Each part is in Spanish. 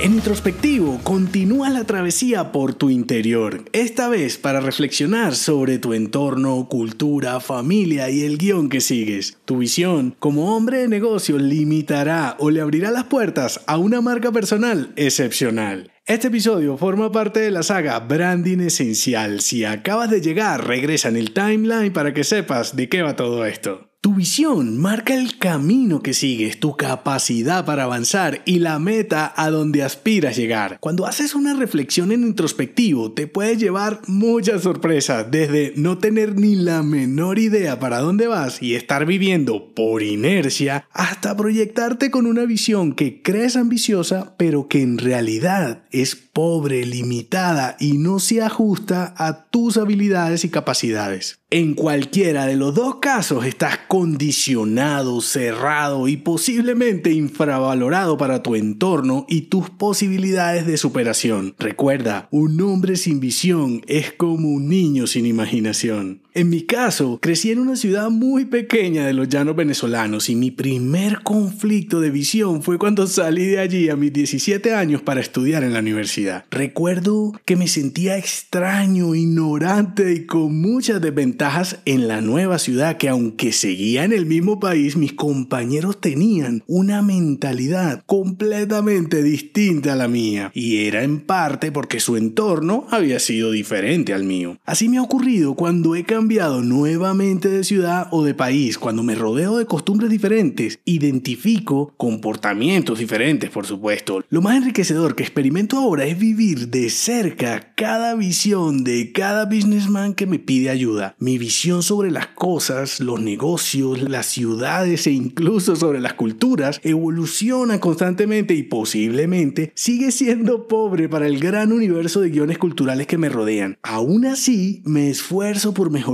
En introspectivo, continúa la travesía por tu interior, esta vez para reflexionar sobre tu entorno, cultura, familia y el guion que sigues. Tu visión como hombre de negocio limitará o le abrirá las puertas a una marca personal excepcional. Este episodio forma parte de la saga Branding Esencial. Si acabas de llegar, regresa en el timeline para que sepas de qué va todo esto. Tu visión marca el camino que sigues, tu capacidad para avanzar y la meta a donde aspiras llegar. Cuando haces una reflexión en introspectivo, te puede llevar muchas sorpresas, desde no tener ni la menor idea para dónde vas y estar viviendo por inercia, hasta proyectarte con una visión que crees ambiciosa, pero que en realidad es pobre, limitada y no se ajusta a tus habilidades y capacidades. En cualquiera de los dos casos estás condicionado, cerrado y posiblemente infravalorado para tu entorno y tus posibilidades de superación. Recuerda, un hombre sin visión es como un niño sin imaginación. En mi caso, crecí en una ciudad muy pequeña de los llanos venezolanos y mi primer conflicto de visión fue cuando salí de allí a mis 17 años para estudiar en la universidad. Recuerdo que me sentía extraño, ignorante y con muchas desventajas en la nueva ciudad que aunque seguía en el mismo país, mis compañeros tenían una mentalidad completamente distinta a la mía. Y era en parte porque su entorno había sido diferente al mío. Así me ha ocurrido cuando he cambiado nuevamente de ciudad o de país, cuando me rodeo de costumbres diferentes, identifico comportamientos diferentes, por supuesto. Lo más enriquecedor que experimento ahora es vivir de cerca cada visión de cada businessman que me pide ayuda mi visión sobre las cosas, los negocios, las ciudades e incluso sobre las culturas evoluciona constantemente y posiblemente sigue siendo pobre para el gran universo de guiones culturales que me rodean. Aún así, me esfuerzo por mejorar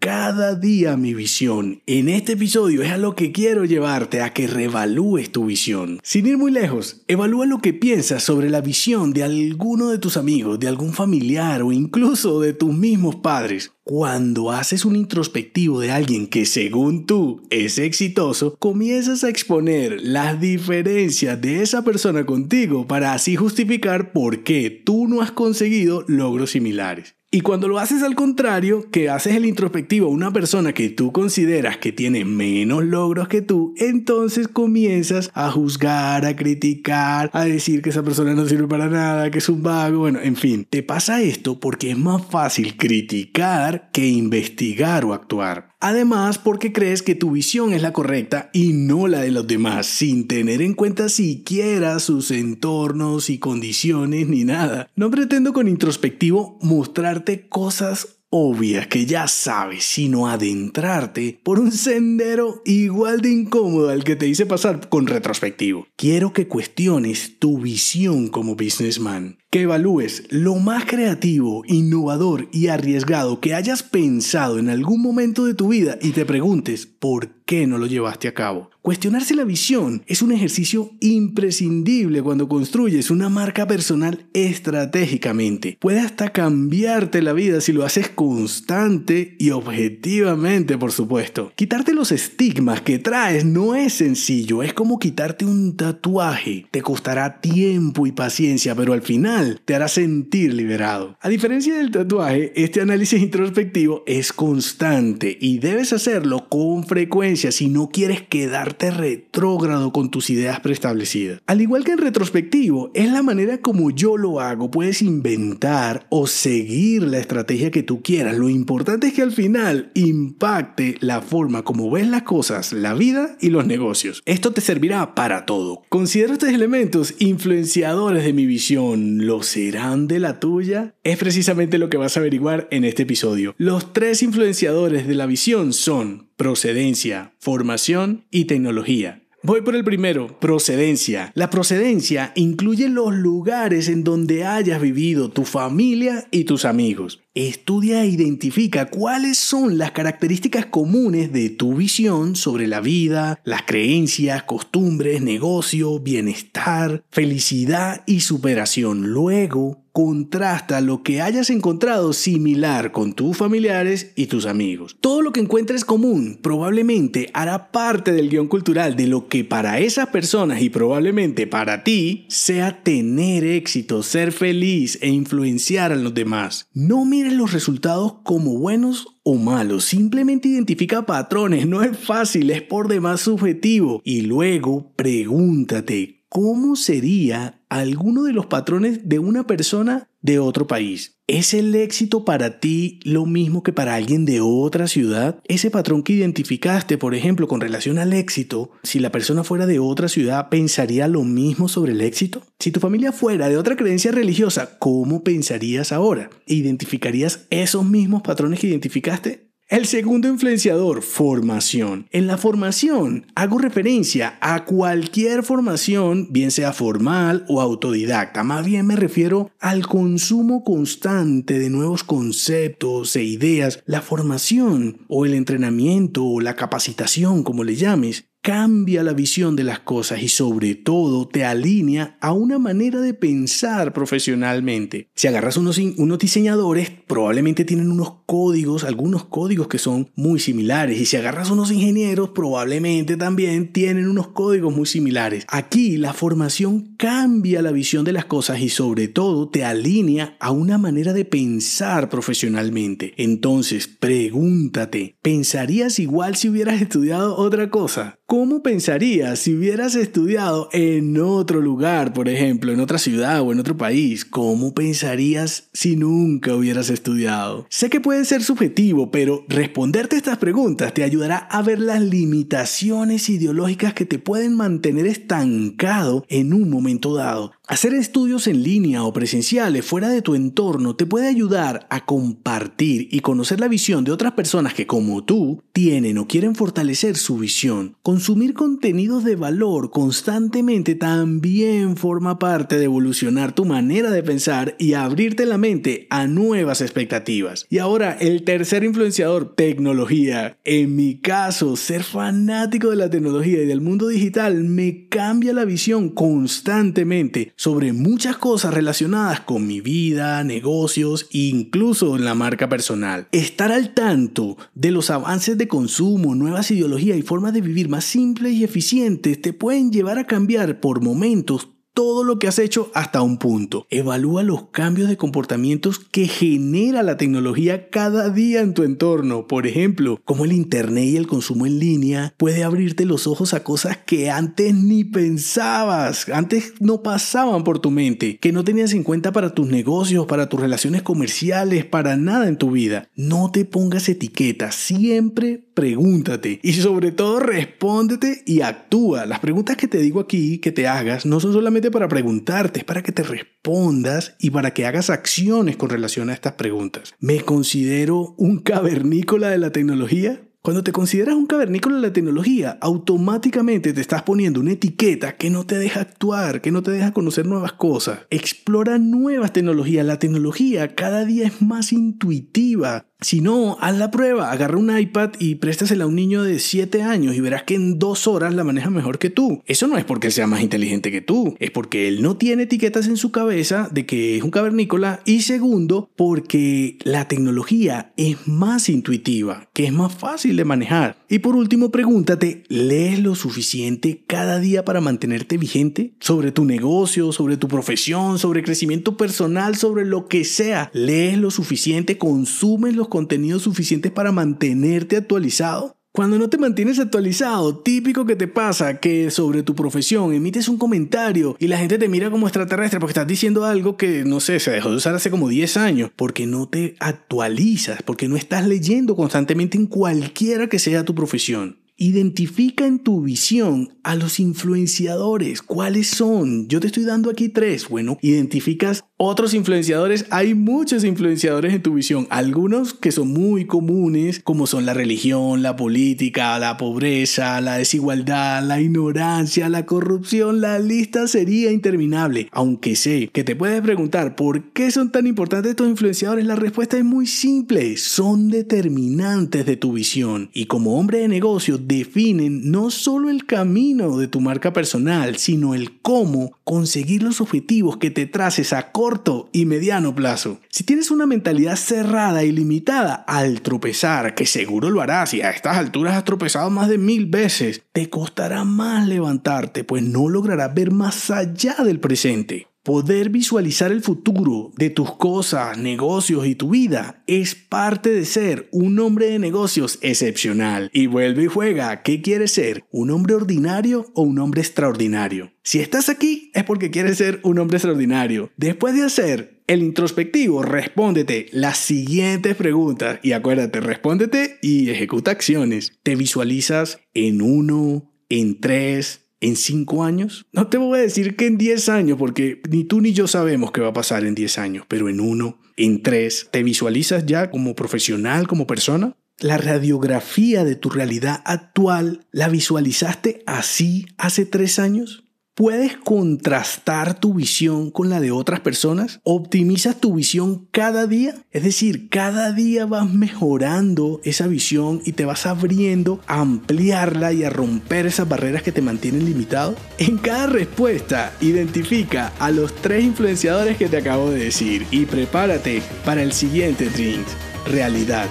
cada día mi visión. En este episodio es a lo que quiero llevarte a que revalúes tu visión. Sin ir muy lejos, evalúa lo que piensas sobre la visión de alguno de tus amigos, de algún familiar o incluso de tus mismos padres. Cuando haces un introspectivo de alguien que según tú es exitoso, comienzas a exponer las diferencias de esa persona contigo para así justificar por qué tú no has conseguido logros similares. Y cuando lo haces al contrario, que haces el introspectivo a una persona que tú consideras que tiene menos logros que tú, entonces comienzas a juzgar, a criticar, a decir que esa persona no sirve para nada, que es un vago, bueno, en fin. Te pasa esto porque es más fácil criticar que investigar o actuar. Además, porque crees que tu visión es la correcta y no la de los demás, sin tener en cuenta siquiera sus entornos y condiciones ni nada. No pretendo con introspectivo mostrarte cosas obvias que ya sabes, sino adentrarte por un sendero igual de incómodo al que te hice pasar con retrospectivo. Quiero que cuestiones tu visión como businessman que evalúes lo más creativo, innovador y arriesgado que hayas pensado en algún momento de tu vida y te preguntes por qué no lo llevaste a cabo. Cuestionarse la visión es un ejercicio imprescindible cuando construyes una marca personal estratégicamente. Puede hasta cambiarte la vida si lo haces constante y objetivamente, por supuesto. Quitarte los estigmas que traes no es sencillo, es como quitarte un tatuaje. Te costará tiempo y paciencia, pero al final te hará sentir liberado. A diferencia del tatuaje, este análisis introspectivo es constante y debes hacerlo con frecuencia si no quieres quedarte retrógrado con tus ideas preestablecidas. Al igual que en retrospectivo, es la manera como yo lo hago. Puedes inventar o seguir la estrategia que tú quieras. Lo importante es que al final impacte la forma como ves las cosas, la vida y los negocios. Esto te servirá para todo. Considero estos elementos influenciadores de mi visión serán de la tuya? Es precisamente lo que vas a averiguar en este episodio. Los tres influenciadores de la visión son procedencia, formación y tecnología. Voy por el primero, procedencia. La procedencia incluye los lugares en donde hayas vivido, tu familia y tus amigos. Estudia e identifica cuáles son las características comunes de tu visión sobre la vida, las creencias, costumbres, negocio, bienestar, felicidad y superación. Luego, contrasta lo que hayas encontrado similar con tus familiares y tus amigos. Todo lo que encuentres común probablemente hará parte del guion cultural de lo que para esas personas y probablemente para ti sea tener éxito, ser feliz e influenciar a los demás. No mires los resultados como buenos o malos, simplemente identifica patrones, no es fácil, es por demás subjetivo. Y luego pregúntate, ¿cómo sería alguno de los patrones de una persona de otro país? ¿Es el éxito para ti lo mismo que para alguien de otra ciudad? Ese patrón que identificaste, por ejemplo, con relación al éxito, si la persona fuera de otra ciudad, ¿pensaría lo mismo sobre el éxito? Si tu familia fuera de otra creencia religiosa, ¿cómo pensarías ahora? ¿Identificarías esos mismos patrones que identificaste? El segundo influenciador, formación. En la formación hago referencia a cualquier formación, bien sea formal o autodidacta. Más bien me refiero al consumo constante de nuevos conceptos e ideas. La formación o el entrenamiento o la capacitación, como le llames, cambia la visión de las cosas y sobre todo te alinea a una manera de pensar profesionalmente. Si agarras unos, unos diseñadores, probablemente tienen unos códigos, algunos códigos que son muy similares. Y si agarras unos ingenieros, probablemente también tienen unos códigos muy similares. Aquí la formación cambia la visión de las cosas y sobre todo te alinea a una manera de pensar profesionalmente. Entonces, pregúntate, ¿pensarías igual si hubieras estudiado otra cosa? ¿Cómo pensarías si hubieras estudiado en otro lugar, por ejemplo, en otra ciudad o en otro país? ¿Cómo pensarías si nunca hubieras estudiado? Sé que puede ser subjetivo, pero responderte estas preguntas te ayudará a ver las limitaciones ideológicas que te pueden mantener estancado en un momento dado. Hacer estudios en línea o presenciales fuera de tu entorno te puede ayudar a compartir y conocer la visión de otras personas que como tú tienen o quieren fortalecer su visión. Consumir contenidos de valor constantemente también forma parte de evolucionar tu manera de pensar y abrirte la mente a nuevas expectativas. Y ahora, el tercer influenciador, tecnología. En mi caso, ser fanático de la tecnología y del mundo digital me cambia la visión constantemente sobre muchas cosas relacionadas con mi vida, negocios e incluso la marca personal. Estar al tanto de los avances de consumo, nuevas ideologías y formas de vivir más simples y eficientes te pueden llevar a cambiar por momentos todo lo que has hecho hasta un punto. Evalúa los cambios de comportamientos que genera la tecnología cada día en tu entorno. Por ejemplo, cómo el Internet y el consumo en línea puede abrirte los ojos a cosas que antes ni pensabas, antes no pasaban por tu mente, que no tenías en cuenta para tus negocios, para tus relaciones comerciales, para nada en tu vida. No te pongas etiquetas, siempre pregúntate y sobre todo respóndete y actúa. Las preguntas que te digo aquí que te hagas no son solamente para preguntarte, es para que te respondas y para que hagas acciones con relación a estas preguntas. ¿Me considero un cavernícola de la tecnología? Cuando te consideras un cavernícola de la tecnología, automáticamente te estás poniendo una etiqueta que no te deja actuar, que no te deja conocer nuevas cosas. Explora nuevas tecnologías. La tecnología cada día es más intuitiva. Si no, haz la prueba, agarra un iPad y préstasela a un niño de 7 años y verás que en dos horas la maneja mejor que tú. Eso no es porque sea más inteligente que tú, es porque él no tiene etiquetas en su cabeza de que es un cavernícola y segundo, porque la tecnología es más intuitiva, que es más fácil de manejar. Y por último, pregúntate, ¿lees lo suficiente cada día para mantenerte vigente? Sobre tu negocio, sobre tu profesión, sobre crecimiento personal, sobre lo que sea. ¿Lees lo suficiente? ¿Consumes los contenidos suficientes para mantenerte actualizado? Cuando no te mantienes actualizado, típico que te pasa que sobre tu profesión emites un comentario y la gente te mira como extraterrestre porque estás diciendo algo que, no sé, se dejó de usar hace como 10 años, porque no te actualizas, porque no estás leyendo constantemente en cualquiera que sea tu profesión. Identifica en tu visión a los influenciadores. ¿Cuáles son? Yo te estoy dando aquí tres. Bueno, identificas Otros influenciadores, hay muchos influenciadores en tu visión, algunos que son muy comunes, como son la religión, la política, la pobreza, la desigualdad, la ignorancia, la corrupción, la lista sería interminable. Aunque sé que te puedes preguntar por qué son tan importantes estos influenciadores, la respuesta es muy simple, son determinantes de tu visión. Y como hombre de negocio definen no solo el camino de tu marca personal, sino el cómo conseguir los objetivos que te traces a corto y mediano plazo. Si tienes una mentalidad cerrada y limitada al tropezar, que seguro lo harás y a estas alturas has tropezado más de mil veces, te costará más levantarte, pues no lograrás ver más allá del presente. Poder visualizar el futuro de tus cosas, negocios y tu vida es parte de ser un hombre de negocios excepcional. Y vuelve y juega, ¿qué quieres ser? ¿Un hombre ordinario o un hombre extraordinario? Si estás aquí es porque quieres ser un hombre extraordinario. Después de hacer el introspectivo, respóndete las siguientes preguntas y acuérdate, respóndete y ejecuta acciones. ¿Te visualizas en uno, en tres, en 5 años? No te voy a decir que en 10 años, porque ni tú ni yo sabemos qué va a pasar en 10 años, pero en uno, en tres, ¿te visualizas ya como profesional, como persona? La radiografía de tu realidad actual, ¿la visualizaste así hace 3 años? ¿Puedes contrastar tu visión con la de otras personas? ¿Optimizas tu visión cada día? Es decir, cada día vas mejorando esa visión y te vas abriendo a ampliarla y a romper esas barreras que te mantienen limitado. En cada respuesta, identifica a los tres influenciadores que te acabo de decir y prepárate para el siguiente drink, realidad.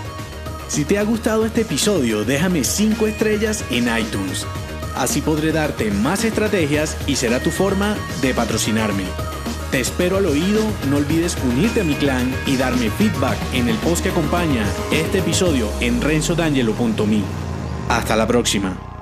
Si te ha gustado este episodio, déjame 5 estrellas en iTunes Así podré darte más estrategias y será tu forma de patrocinarme. Te espero al oído, no olvides unirte a mi clan y darme feedback en el post que acompaña este episodio en renzodangelo.me. Hasta la próxima.